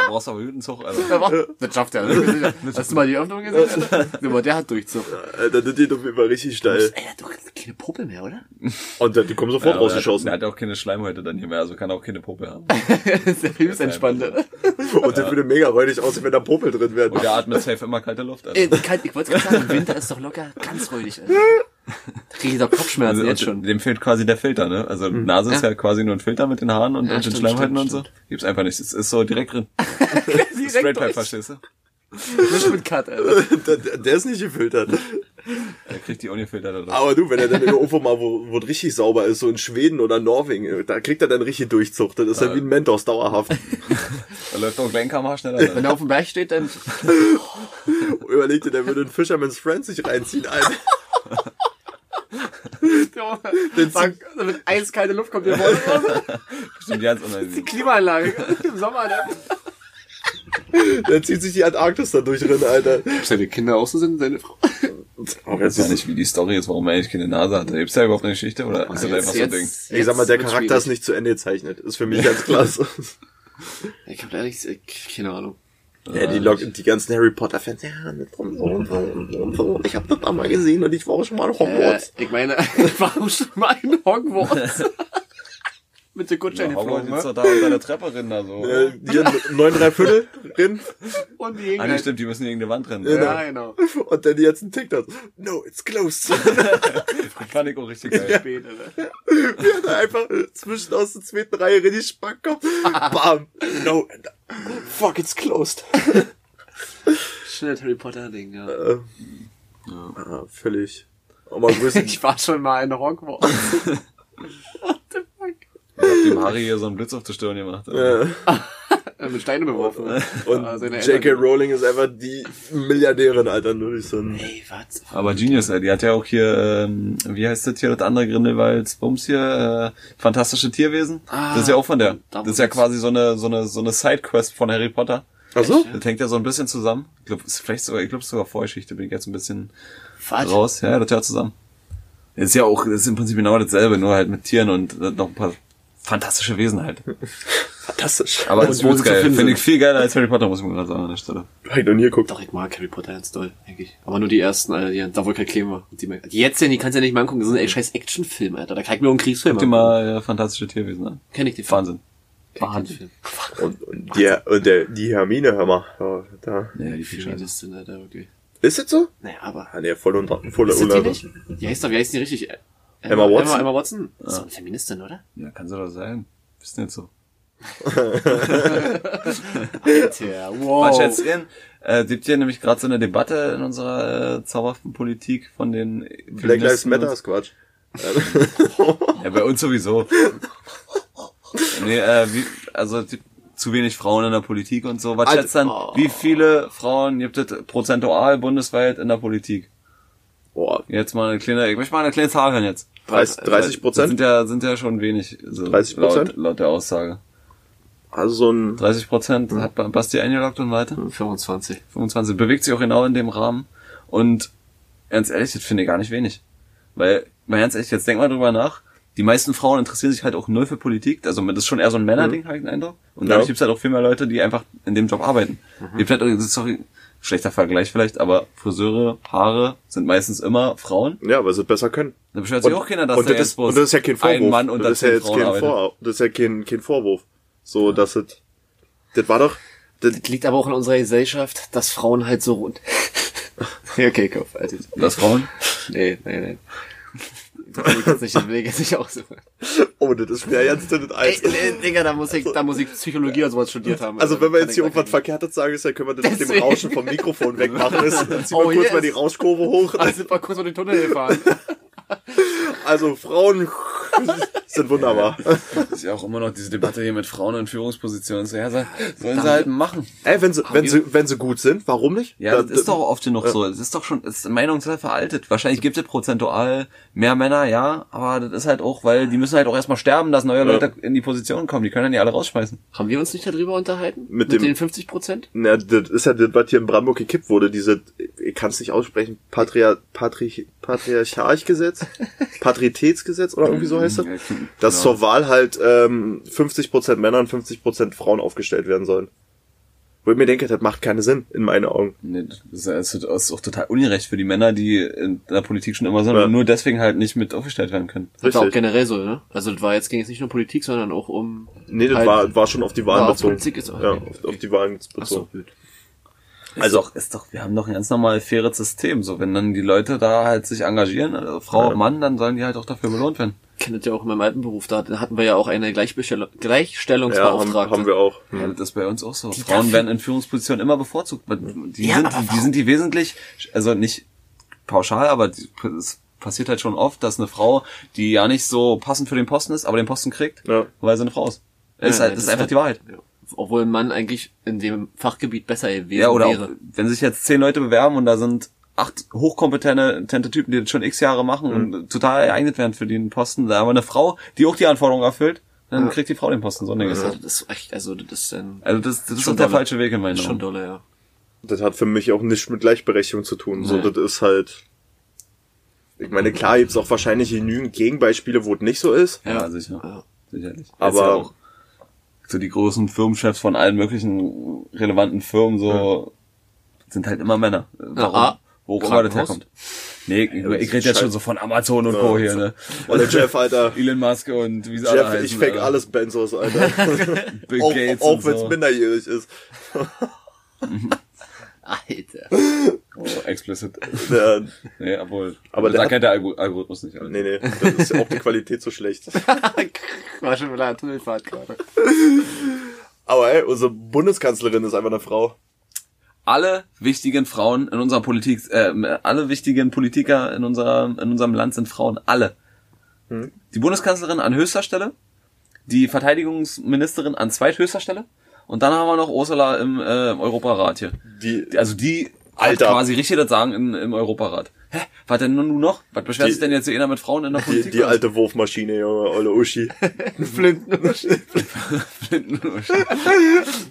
Du brauchst aber Hütenzug, Alter. Das schafft er. ne? Hast du mal die Öffnung gesehen? Alter? Guck mal, der hat Durchzug. Alter, das geht auf jeden Fall richtig steil. Ey, der hat doch keine Puppe mehr, oder? Und der, die kommen sofort Ja, aber der, hat, rausgeschossen. der hat auch keine Schleimhäute dann hier mehr, also kann auch keine Puppe haben. Ist der höchst entspannte. Und der würde mega räudig aussehen, wenn da Popel drin wären. Und der atmet safe immer kalte Luft, Alter. Ey, kalt, ich wollte gerade sagen, im Winter ist doch locker ganz räudig. Alter. Da krieg ich doch Kopfschmerzen Also, jetzt schon. Dem fehlt quasi der Filter, ne? Also Nase ist Ja. ja quasi nur ein Filter mit den Haaren und, Ja, und den Schleimhäuten und so. Gibt's einfach nicht. Es ist so direkt drin. Direkt Straight Pipe, verstehst du? Nicht mit Cut, Alter. Der, der, der ist nicht gefiltert. Er kriegt die drauf. Aber du, wenn er dann irgendwo mal, wo, wo es richtig sauber ist, so in Schweden oder Norwegen, da kriegt er dann richtig Durchzucht. Das ist ja wie ein Mentos dauerhaft. Da läuft gleich ein schneller. Alter. Wenn er auf dem Berg steht, dann Überleg dir, der würde ein Fisherman's Friend sich reinziehen. Alter. Den Zack, mit eiskalte Luft kommt der Wolf raus. Stimmt, ganz unangenehm. Klimaanlage im Sommer. Ne? Der zieht sich die Antarktis da durch drin, Alter. Seine Kinder auch so sind, seine Frau. Ich weiß ja nicht, wie die Story ist, warum er eigentlich keine Nase hatte. Gibt's da überhaupt eine Geschichte oder ist das einfach so ein Ding? Ich sag mal, der Charakter ist nicht zu Ende gezeichnet. Ist für mich ganz klasse. Ich hab ehrlich, ich- keine Ahnung. Ja, die, Log die ganzen Harry Potter Fans, ja, mit so und so und so und so und so. Ich hab das da mal gesehen und ich war auch schon mal in Äh, Hogwarts. ich meine, ich war auch schon mal in Hogwarts. Mit der Kutsche Ja, geflogen, ist ne? doch da unter der Treppe rein, da so. Äh, hier neun, drei Viertel drin Und die Ah, nee, stimmt, die müssen gegen die Wand rennen. Ja, genau. und dann jetzt ein TikTok. No, it's closed. Fand ich auch richtig geil. Später, ne? Wie er da einfach zwischen aus der zweiten Reihe richtig Spack kommt. Bam. No. Fuck, it's closed. Schönes Harry Potter Ding, ja. Äh, ah, völlig. Aber Ich war schon mal in Hogwarts. What the fuck? Ich hab dem Harry hier so einen Blitz auf die Stirn gemacht. Äh, Mit Steine beworfen. Und J.K. Rowling ist einfach die Milliardärin, Alter, nur durch so ein... Ey, was? Aber Genius, ey, die hat ja auch hier, ähm, wie heißt das hier, das andere Grindelwalds Bums hier, äh, Fantastische Tierwesen. Ah, das ist ja auch von der. da Das ist ja quasi so eine, so eine, so eine Sidequest von Harry Potter. Ach so? Das hängt ja so ein bisschen zusammen. Ich glaube, ist vielleicht sogar, ich glaube, sogar Vorgeschichte, bin ich jetzt ein bisschen Was? raus. Ja, das hört zusammen. Das ist ja auch, das ist im Prinzip genau dasselbe, nur halt mit Tieren und noch ein paar fantastische Wesen halt. Fantastisch. Aber ist übelst sie zu geil. Finde ich viel geiler als Harry Potter, muss ich mir gerade sagen an der Stelle. Hab ich noch nie geguckt. Doch, ich mag Harry Potter ganz doll, eigentlich. Aber nur die ersten, Alter, die, da wo kein. Und Die, die jetzt denn, die kannst du ja nicht mal angucken. Das sind ey scheiß Actionfilme, Alter. Da kann ich mir nur einen Kriegsfilm Guck dir mal äh, fantastische Tierwesen an. Kenn ich. Wahnsinn. Ich den Wahnsinn. Film. Und, und, die, und der, die Hermine, hör mal. Ja, da. Ja, die viel Scheiße. Feministin, Alter, wirklich. Ist das so? Naja, aber. Ah, nee, voll und voll Ist das die nicht? Die heißt doch, wie heißt die richtig? Ä- Emma Watson? Emma, Emma Watson? Ist doch eine Feministin, oder? Ja, kann sie doch sein. Bist nicht so. Alter, wow. Was schätzen? Äh, gibt hier nämlich gerade so eine Debatte in unserer äh, zauberhaften Politik von den Black Lives Matter ist Quatsch. Ja, bei uns sowieso. nee, äh, wie, also die, zu wenig Frauen in der Politik und so. Was schätzt dann, oh. wie viele Frauen gibt es prozentual bundesweit in der Politik? Boah, Jetzt mal eine kleine, ich möchte mal eine kleine Zahl hören jetzt. 30, 30 Das sind Prozent? ja, sind ja schon wenig. So 30%? Laut, laut der Aussage. Also so ein, 30 Prozent hat Ba- Basti eingeloggt und weiter. 25. 25. Bewegt sich auch genau in dem Rahmen. Und ganz ehrlich, das finde ich gar nicht wenig. Weil, mal ganz ehrlich, jetzt denk mal drüber nach. Die meisten Frauen interessieren sich halt auch null für Politik. Also das ist schon eher so ein Männerding, habe ich den Eindruck. Und dadurch Ja. gibt's halt auch viel mehr Leute, die einfach in dem Job arbeiten. Gibt halt, das ist doch ein schlechter Vergleich vielleicht, aber Friseure, Haare sind meistens immer Frauen. ja, weil sie es besser können. Da beschwert sich auch keiner, dass und da das, ist, und das ist ja kein Vorwurf. ein Mann unter das ist ja jetzt kein arbeitet. Vor, das ist ja kein, kein Vorwurf. So, dass es, das war doch, das, Das liegt aber auch in unserer Gesellschaft, dass Frauen halt so rund. ja, okay, Kopf, Alter. Das Frauen? Nee, nee, nee. Das ich jetzt nicht, das will ich jetzt nicht aussuchen. oh, das ist mir Ey, Eis. nee, Digga, da muss ich, da muss ich Psychologie oder sowas studiert haben. Also wenn wir jetzt hier irgendwas Verkehrtes sagen, ist, dann können wir das mit dem. Rauschen vom Mikrofon wegmachen. Ist, dann ziehen wir Oh, kurz yes. mal die Rauschkurve hoch. Also sind wir kurz mal den Tunnel gefahren. Also Frauen sind wunderbar. Das ist ja auch immer noch diese Debatte hier mit Frauen in Führungspositionen. So, ja, so- sollen sie halt machen. Ey, wenn sie, wenn sie, wenn sie gut sind, warum nicht? Ja, Da- das ist doch oft genug so. Das ist doch schon, das ist Meinung total veraltet. Wahrscheinlich gibt es prozentual mehr Männer, ja, aber das ist halt auch, weil die müssen halt auch erstmal sterben, dass neue Leute in die Position kommen. Die können dann ja alle rausschmeißen. Haben wir uns nicht darüber unterhalten? Mit Mit, dem- den 50 Prozent? Na, das ist ja das, was hier in Brandenburg gekippt wurde, diese, ich kann es nicht aussprechen, Patria, Patri, Patriarchalgesetz? Patritätsgesetz oder irgendwie so heißt das? Ja, klingt- Dass ja. zur Wahl halt ähm, 50% Männer und 50% Frauen aufgestellt werden sollen. Wo ich mir denke, das macht keinen Sinn, in meinen Augen. Nee, das ist, ist auch total ungerecht für die Männer, die in der Politik schon immer sind Ja. und nur deswegen halt nicht mit aufgestellt werden können. Das war auch Richtig. generell so, ne? Also das war jetzt ging jetzt nicht nur Politik, sondern auch um. Nee, das halt- war, war schon auf die Wahlen Ja, auf bezogen. Politik ist auch- ja, okay. auf, auf die Wahlen bezogen. Ach so, gut. Also doch, ist doch, wir haben doch ein ganz normal faires System. So, wenn dann die Leute da halt sich engagieren, also Frau, Ja. Mann, dann sollen die halt auch dafür belohnt werden. Kenne das ja auch in meinem alten Beruf, da hatten wir ja auch eine Gleichbestellung, Ja, haben, Gleichstellungsbeauftragte. haben wir auch. Ja, Hm. das ist bei uns auch so. Die Frauen werden in Führungspositionen immer bevorzugt. Die, Ja, sind, aber die warum? sind die wesentlich, also nicht pauschal, aber die, es passiert halt schon oft, dass eine Frau, die ja nicht so passend für den Posten ist, aber den Posten kriegt, Ja. weil sie eine Frau ist. Das ist, Ja, halt, das ist einfach die Wahrheit. Ja. Obwohl ein Mann eigentlich in dem Fachgebiet besser gewesen Ja, oder auch, wäre. wenn sich jetzt zehn Leute bewerben und da sind acht hochkompetente Typen, die das schon x Jahre machen Mhm. und total geeignet werden für den Posten, da aber eine Frau, die auch die Anforderungen erfüllt, dann Ja. kriegt die Frau den Posten. So ein Ding ist Also das. das ist echt, also das ist dann Also das, das ist Schon doch der dolle. falsche Weg in meinen schon Augen. dolle, ja. Das hat für mich auch nichts mit Gleichberechtigung zu tun. So, Nee. das ist halt. Ich meine, klar gibt's auch wahrscheinlich genügend Gegenbeispiele, wo es nicht so ist. Ja, sicher. Ja. Sicherlich. Aber- ja so die großen Firmenchefs von allen möglichen relevanten Firmen so sind halt immer Männer. Warum? ah, Wo auch immer das herkommt. Nee, ich, das ich rede jetzt schon so von Amazon und Co. hier, ne? Oder Jeff, Alter. Elon Musk und wie sie alle Jeff, heißen. ich fake Alter. alles Benzos, Alter. Bill auch Gates auch und wenn es so. minderjährig ist. Alter. Oh, explicit. Der, Nee, obwohl. Aber der da hat- kennt der Algo- Algorithmus nicht. Alter. nee, nee, das ist ja auch die Qualität so schlecht. War schon wieder eine Tunnelfahrt gerade. Aber ey, unsere Bundeskanzlerin ist einfach eine Frau. Alle wichtigen Frauen in unserer Politik, äh, alle wichtigen Politiker in unserer, in unserem Land sind Frauen. Alle. Hm. Die Bundeskanzlerin an höchster Stelle, die Verteidigungsministerin an zweithöchster Stelle und dann haben wir noch Ursula im, äh, Europarat hier. Die, Die- Also die Alter. hat quasi richtig das Sagen in, im Europarat. Hä? Was denn nun noch? Was beschwert Die- sich denn jetzt so einer mit Frauen in der die, Politik? die alte Wurfmaschine, Junge, olle Uschi. Flinten.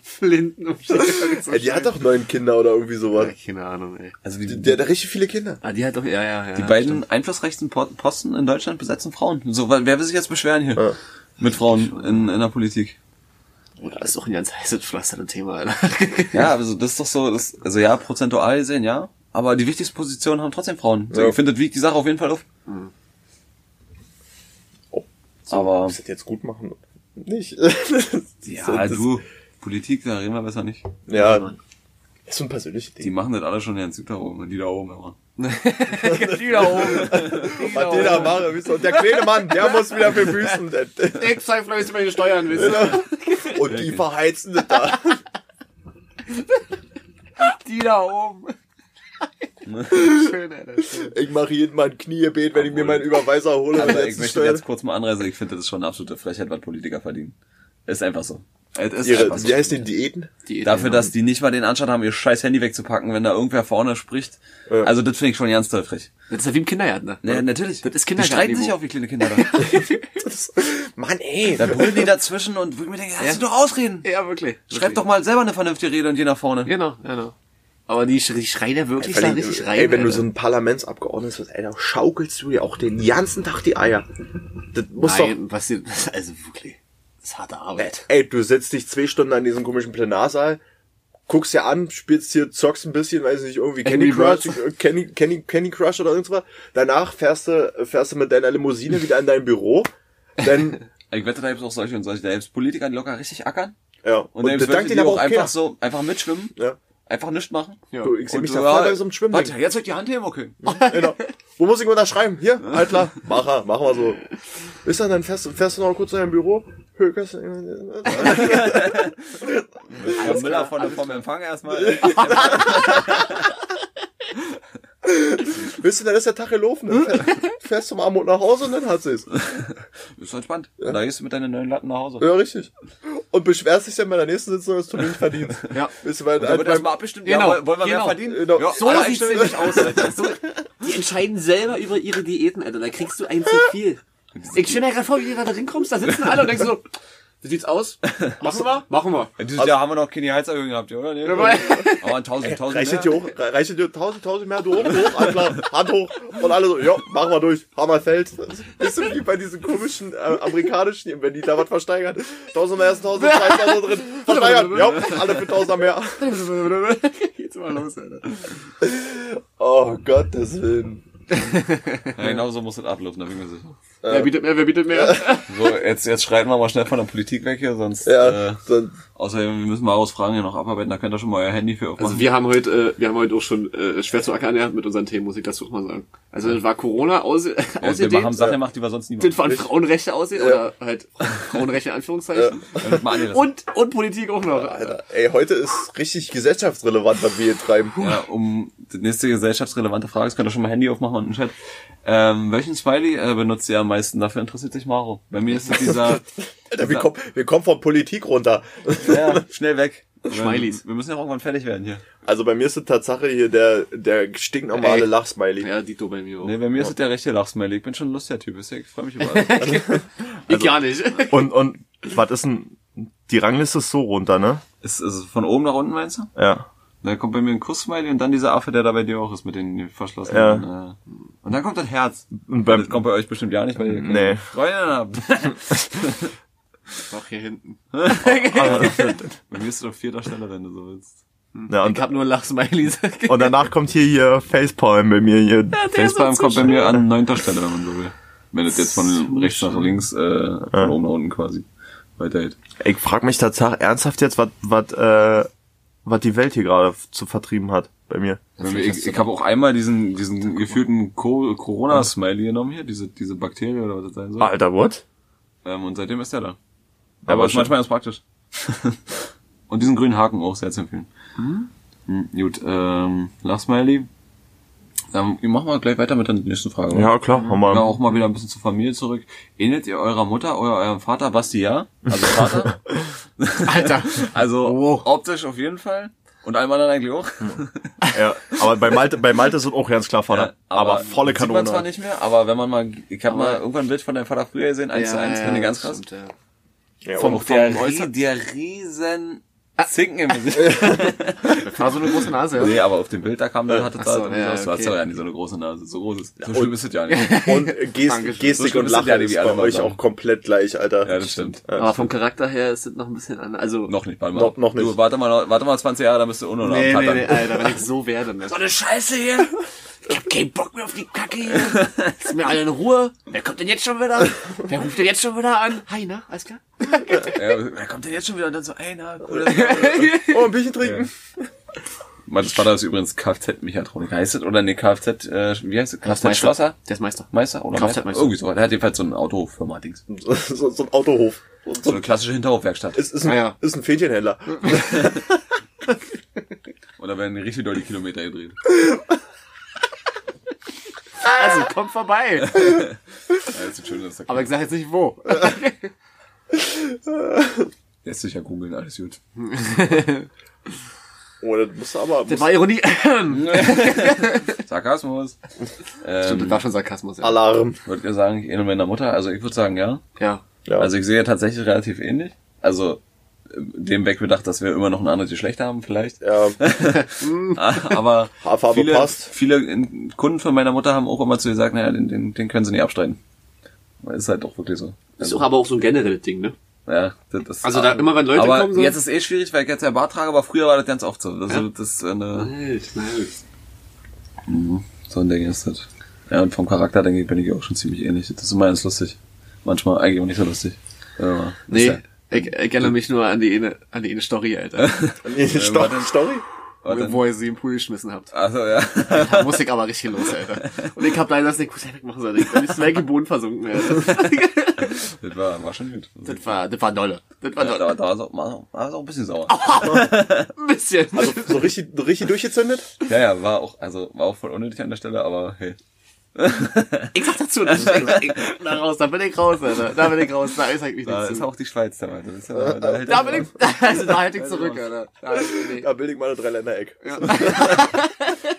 Flinten. Ey, die hat doch neun Kinder oder irgendwie sowas. Keine Ahnung, ey. also die, Die hat da richtig viele Kinder. Ah, die hat doch, ja, ja, ja. die beiden einflussreichsten Po- Posten in Deutschland besetzen Frauen. So, wer will sich jetzt beschweren hier? Ja. Mit Frauen in, in der Politik. Oder ist doch ein ganz heißes Pflaster, das Thema, Alter. Ja, also das ist doch so, das, also ja, prozentual gesehen, ja. Aber die wichtigsten Positionen haben trotzdem Frauen. So, Ja. Ich finde, das wiegt die Sache auf jeden Fall auf. Oh. Aber Muss das jetzt gut machen? Nicht. ja, du, Politik, da reden wir besser nicht. Ja. Ist so ein persönliches Die Ding. machen das alle schon ganz gut da oben und die da oben immer. die da oben. Was die da machen, wisst ihr? Und der kleine Mann, der muss wieder für büßen. Ich zeig vielleicht meine Steuern, wisst ihr? Und die verheizen das da. Die da oben. Schön, Alter. Schön. Ich mache jeden Mal ein Kniegebet, wenn ich mir meinen Überweiser hole. Also ich jetzt möchte jetzt kurz mal anreisen, ich finde, das ist schon eine absolute Frechheit, was Politiker verdienen. Ist einfach so. Es ist Ihre, einfach so. wie heißt die Diäten? Die Dafür, dass die nicht mal den Anstand haben, ihr scheiß Handy wegzupacken, wenn da irgendwer vorne spricht. Ja. Also das finde ich schon ganz toll frech. Das ist ja wie im Kindergarten, ne? Ne, natürlich. Das ist Die streiten sich auch wie kleine Kinder da. Mann, ey. Da brüllen die dazwischen und wo ich mir denke, lass Ja. sie doch ausreden. Ja, wirklich. Schreib doch mal selber eine vernünftige Rede und geh nach vorne. Genau, genau. Aber die, die schreien ja wirklich da richtig rein. ey, wenn du Alter. so ein Parlamentsabgeordneter bist, ey, da schaukelst du dir auch den ganzen Tag die Eier. Das muss doch, Nein, was die, also wirklich. Das ist harte Arbeit. ey, du setzt dich zwei Stunden an diesem komischen Plenarsaal, guckst dir an, spielst hier, zockst ein bisschen, weiß ich nicht, irgendwie Candy Crush, äh, Candy, Candy, Candy Crush oder irgendwas. Danach fährst du, fährst du mit deiner Limousine wieder in dein Büro, dann, Ich wette, da gibt's auch solche und solche. Da gibt's Politiker, die locker richtig ackern. ja, Und, und, da gibt's das ihnen die auch auch einfach so, einfach mitschwimmen. Ja. Einfach nichts machen. Du, ich seh Und mich so, da voll ja, bei so einem Schwimmen. Warte, jetzt soll ich die Hand heben, okay. Genau. Wo muss ich unterschreiben? Hier, alles klar. Mach er, mach mal so. Ist dann, dann fährst, du- fährst du noch kurz in dein Büro? Herr Müller von der vom Empfang erstmal. Wisst ihr, dann ist der Tag gelaufen. Dann fähr- fährst du am Abend nach Hause und dann hat sie's. Ist entspannt. Da gehst du mit deinen neuen Latten nach Hause. Ja, richtig. Und beschwerst dich dann bei der nächsten Sitzung, dass du nicht verdienst. Ja. Wisst ihr, weil, Da wird erstmal abgestimmt, Genau, ja, wollen wir genau. mehr verdienen? Genau. Ja, So sieht's einstellen. nämlich aus, Alter. So, die entscheiden selber über ihre Diäten, Alter. Da kriegst du ein zu viel. Ich stell mir gerade vor, wie du da drin kommst, da sitzen alle und denkst so, wie sieht's aus? Machen wir? Machen wir. Ja, Dieses Jahr haben wir noch keine Heizerhöhung gehabt, ja, oder? Nee. Dabei- Aber ein tausend, tausend Reicht mehr. hoch, re- reicht dir tausend, tausend mehr, du hoch, du hoch, alles klar, Hand hoch und alle so, ja, machen wir durch, Hammer fällt. Das ist wie bei diesen komischen äh, amerikanischen, wenn die da was versteigern. Tausend erst, tausend, zweitausend drin, versteigern, ja, alle für tausend mehr. Geht's mal los, Alter. Oh Gottes Willen. Ja, genau so muss es ablaufen, da bin ich mir sicher. Wer bietet mehr, wer bietet mehr? So, jetzt, jetzt schreiten wir mal schnell von der Politik weg hier, sonst, Ja, äh, dann, außerdem, wir müssen mal aus Fragen hier noch abarbeiten, da könnt ihr schon mal euer Handy für aufmachen. Also wir haben heute, äh, wir haben heute auch schon äh, schwer zu ackern ernährt mit unseren Themen, muss ich dazu auch mal sagen. Also das war Corona aus, ja, wir ausgedehnt. haben Sachen gemacht, die wir sonst nie sind machen. von Frauenrechte aussehen oder halt Frauenrechte in Anführungszeichen. Angerissen. Und, und Politik auch noch. Alter, ey, heute ist richtig gesellschaftsrelevant, was wir hier treiben. Ja, um die nächste gesellschaftsrelevante Frage, das könnt ihr schon mal Handy aufmachen und einen Chat. Ähm, welchen Smiley äh, benutzt ihr am meisten? Dafür interessiert sich Maro. Bei mir ist es dieser, Alter, wir kommen, wir kommen von Politik runter. ja, schnell weg. Schmeilis. Wir müssen ja auch irgendwann fertig werden hier. Also bei mir ist die Tatsache hier der, der stinknormale Ey. Lachsmiley. Ja, Dito bei mir auch. Nee, bei mir ist es der rechte Lachsmiley. Ich bin schon ein lustiger Typ. Ich freue mich über alles. ich gar nicht. Und, und, was ist denn, die Rangliste ist so runter, ne? ist, ist es von oben nach unten, meinst du? Ja. Dann kommt bei mir ein Kuss-Smiley und dann dieser Affe, der da bei dir auch ist mit den verschlossenen. Ja. Äh, und dann kommt das Herz. Und Das beim, kommt bei euch bestimmt ja nicht, weil ihr keine Nee. Freundinnen habt. Ach, hier hinten. bei mir ist es doch vierter Stelle, wenn du so willst. ja, Ich und, hab nur Lachsmilies. und danach kommt hier, hier Facepalm bei mir hier. Facepalm kommt bei mir an neunter Stelle, wenn man so will. Wenn es jetzt von rechts nach links, äh, von oben nach unten quasi weitergeht. Ich frag mich tatsächlich ernsthaft jetzt, was, was, äh, was die Welt hier gerade zu vertrieben hat bei mir. Ich ich habe auch einmal diesen, diesen gefühlten Co Corona-Smiley genommen hier, diese, diese Bakterie oder was das sein soll. Alter, what? Ähm, und seitdem ist der da. Aber Aber ist manchmal ganz praktisch. und diesen grünen Haken auch sehr zu empfehlen. Hm, gut, ähm, Lachsmiley. Dann machen wir gleich weiter mit der nächsten Frage. Ja, klar, Ja, wir. auch mal wieder ein bisschen zur Familie zurück. Ähnelt ihr eurer Mutter oder eurem Vater? Basti ja? Also Vater? Alter. Also Oh. optisch auf jeden Fall. Und allem anderen eigentlich auch. Ja, aber bei Malte, bei Malte ist es auch ganz klar Vater. Ja, aber, volle sieht man zwar Kanone. nicht mehr, aber wenn man mal, ich habe Aber- mal irgendwann ein Bild von deinem Vater früher gesehen, eins zu eins, finde ich ganz krass. stimmt, ja. Ja, Vom- und- vom Der, Äußer- rie- der riesen Zinken im Gesicht. Das war so eine große Nase, ja. Nee, aber auf dem Bild da kam, da hatte da so, ja. Du hast okay. doch ja nicht so eine große Nase. So groß ist. So schlimm ist es ja nicht. Und Gest Dankeschön. So Gestik schlimm und ja Lachen nicht, ist wie bei euch sagen. auch komplett gleich, Alter. Ja, das stimmt. Aber vom Charakter her ist es noch ein bisschen anders. Also, Noch nicht, warte mal. Noch- noch nicht. Du, warte mal, warte mal 20 Jahre, dann bist du ohne nee, nee, nee, Alter, wenn ich so werde. Ne? eine Scheiße hier. Ich hab keinen Bock mehr auf die Kacke hier. Ist mir alle in Ruhe. Wer kommt denn jetzt schon wieder? Wer ruft denn jetzt schon wieder an? Hi, na, alles klar? Ja, wer kommt denn jetzt schon wieder? Und dann so, ey, na, cool. Oh, ein Bierchen trinken. Mein Vater ist übrigens Kfz-Mechatroniker. Heißt es? Oder nee, Kfz, äh, wie heißt es? Meister. Kfz-Schlosser? Der ist Meister. Meister oder Kfz-Meister. Meister? Irgendwie so. Der hat jedenfalls so eine Autofirma-Dings. So, so ein Autohof. So, So eine klassische Hinterhofwerkstatt. ist, ist, ein, Ah, ja. ist ein Fähnchenhändler. Und da werden richtig doll die Kilometer gedreht. Also, komm vorbei. Ja, schön, Aber ich sag jetzt nicht wo. Lässt sich ja googeln, alles gut. Oh, das musst du aber... Das war Ironie. Sarkasmus. Stimmt, das Ähm, war schon Sarkasmus. Ja. Alarm. würdet ihr sagen, ich ähnle meiner Mutter? Also ich würde sagen, ja. ja. Ja. Also ich sehe tatsächlich relativ ähnlich. Also dem weg bedacht, dass wir immer noch ein anderes Geschlecht haben, vielleicht. ja, Aber Haarfarbe viele, passt. viele äh, Kunden von meiner Mutter haben auch immer zu ihr gesagt, naja, den, den, den können sie nicht abstreiten. Ist halt doch wirklich so. Ist doch aber auch so ein generelles Ding, ne? Ja, das, das Also da immer, wenn Leute aber kommen, so- jetzt ist eh schwierig, weil ich jetzt ja Bart trage, aber früher war das ganz oft so. Also Ja? das ist eine, Nice, nice. so ein Ding ist das. Ja, und vom Charakter, denke ich, bin ich auch schon ziemlich ähnlich. Das ist immer ganz lustig. Manchmal eigentlich auch nicht so lustig. Ja, Nee, ist ich, ich erinnere mich nur an die eine, an die eine Story, Alter. Nee, Sto warte. Story? Ja, warte. wo ihr sie im Pool geschmissen habt. Also ja. Da musste ich aber richtig los, Alter. Und ich hab leider das nicht gut wegmachen sollen. Ich bin nicht im Boden versunken, Alter. das war, war schon gut. Das war, das war dolle. Das war Ja, da, dolle. da war es auch, war auch ein bisschen sauer. Ein bisschen. Also so richtig, richtig durchgezündet? Ja, ja, war auch, also war auch voll unnötig an der Stelle, aber hey. ich sag dazu, das ist, da raus, da bin ich raus, Alter. Da bin ich raus, da ist eigentlich Da nichts ist zu. auch die Schweiz da, Alter. Das ist ja, da, hält Da bin ich, also da halt ich zurück, Alter. Da halt ich, nee. Da bilde ich mal eine Dreiländereck.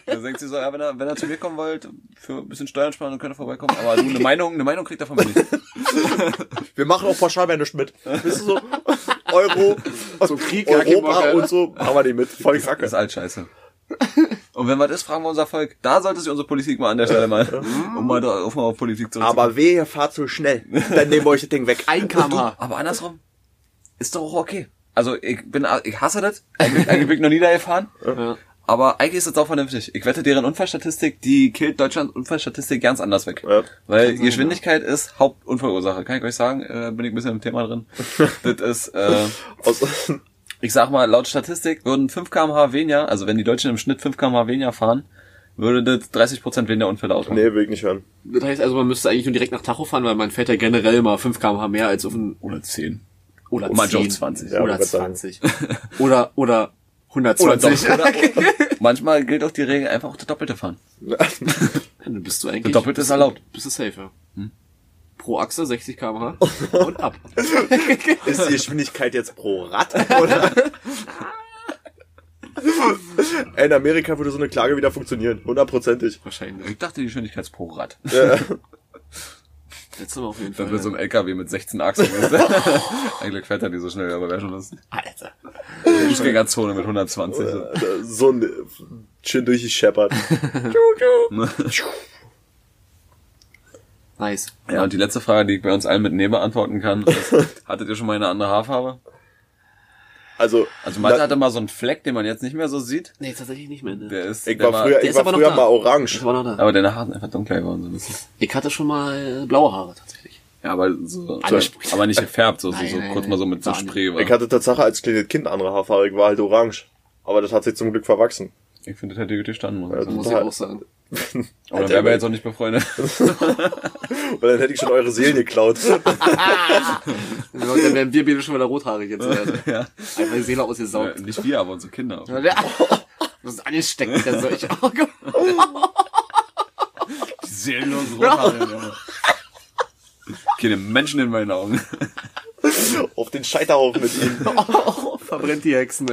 Da denkt sie so, ja, wenn er, wenn er zu mir kommen wollt, für ein bisschen Steuern sparen, dann könnt ihr vorbeikommen. Aber du, eine Meinung, eine Meinung kriegt er von mir nicht. Wir machen auch pauschal bei nichts mit. Bist du so? Euro, So Krieg, ja, Europa und so, machen wir nicht mit. Voll Das Kacke. ist alt scheiße. Und wenn was ist, fragen wir unser Volk. Da sollte sich unsere Politik mal an der Stelle mal, um mal auf, mal auf Politik zurückzukommen. Aber weh, ihr fahrt so schnell. Dann nehmen wir euch das Ding weg. Ein kmh. Aber andersrum, ist doch auch okay. Also ich bin, ich hasse das. Eigentlich, eigentlich bin ich noch nie da gefahren. Ja. Aber eigentlich ist das auch vernünftig. Ich wette, deren Unfallstatistik, die killt Deutschland Unfallstatistik ganz anders weg. Ja. Weil Geschwindigkeit ist Hauptunfallursache. Kann ich euch sagen, äh, bin ich ein bisschen im Thema drin. das ist, äh, Aus, ich sag mal, laut Statistik würden 5 kmh weniger, also wenn die Deutschen im Schnitt 5 kmh weniger fahren, würde das 30% weniger Unfälle ausmachen. nee, will ich nicht hören. Das heißt also, man müsste eigentlich nur direkt nach Tacho fahren, weil man fährt ja generell mal 5 kmh mehr als auf ein, Oder 10. oder Und manche 10. auch 20. Ja, oder wollte sagen. 20. Oder, oder 120. Oder, manchmal gilt auch die Regel, einfach auch das Doppelte fahren. Dann bist du eigentlich. Doppelt ist bist- erlaubt. Bist du safer. Pro Achse 60 km/h und ab. Ist die Geschwindigkeit jetzt pro Rad? Oder? In Amerika würde so eine Klage wieder funktionieren. Hundertprozentig. Wahrscheinlich. Ich dachte, die Geschwindigkeit ist pro Rad. Äh, Letztes Mal auf jeden Das Fall. wird so ein LKW mit 16 Achsen. Eigentlich fährt er nicht so schnell, aber wäre schon lustig. Alter. Fußgängerzone mit 120. so. so ein schön durch die Scheppert. Nice. Ja, und die letzte Frage, die ich bei uns allen mit Nee beantworten kann, ist, hattet ihr schon mal eine andere Haarfarbe? Also, Also Malte hatte mal so einen Fleck, den man jetzt nicht mehr so sieht. Nee, tatsächlich nicht mehr. Ne? Der ist, ich der war früher, der ich ist war früher mal orange. Das war noch da. aber deine Haare sind einfach dunkler geworden. So ein bisschen. Ich hatte schon mal äh, blaue Haare tatsächlich. Ja, aber so, Angesprüht. aber nicht gefärbt, so, so, Nein, so nein, kurz nein. mal so mit so. Spray. War. Ich hatte Tatsache als kleines Kind andere Haarfarbe. Ich war halt orange. Aber das hat sich zum Glück verwachsen. Ich finde, das hätte gut gestanden. Muss ich Ja, sagen. Muss ich auch sagen. Aber dann wären wir jetzt auch nicht befreundet. Weil dann hätte ich schon eure Seelen geklaut. Dann wären wir beide schon wieder rothaarig jetzt. Ja. Einfach die Seele ausgesaugt. Nicht wir, aber unsere Kinder. Ja. Das ist angesteckt, der solche Augen. Die seelenlosen Rothaare. Junge. Keine Menschen in meinen Augen. Auf den Scheiterhaufen mit ihnen. Oh, verbrennt die Hexen.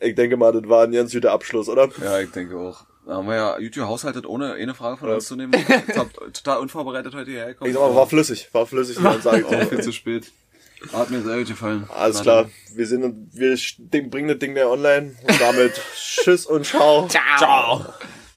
Ich denke mal, das war ein ganz guter Abschluss, oder? Ja, ich denke auch. Da haben wir ja YouTube haushaltet, ohne eine Frage von uns zu nehmen. Top, total unvorbereitet heute hierher gekommen. Ich sag mal, war flüssig. War flüssig, wie man sagt. auch viel zu spät. Hat mir sehr gut gefallen. Alles Na klar. Wir sind, wir bringen das Ding der online. Und damit Tschüss und Ciao. Ciao.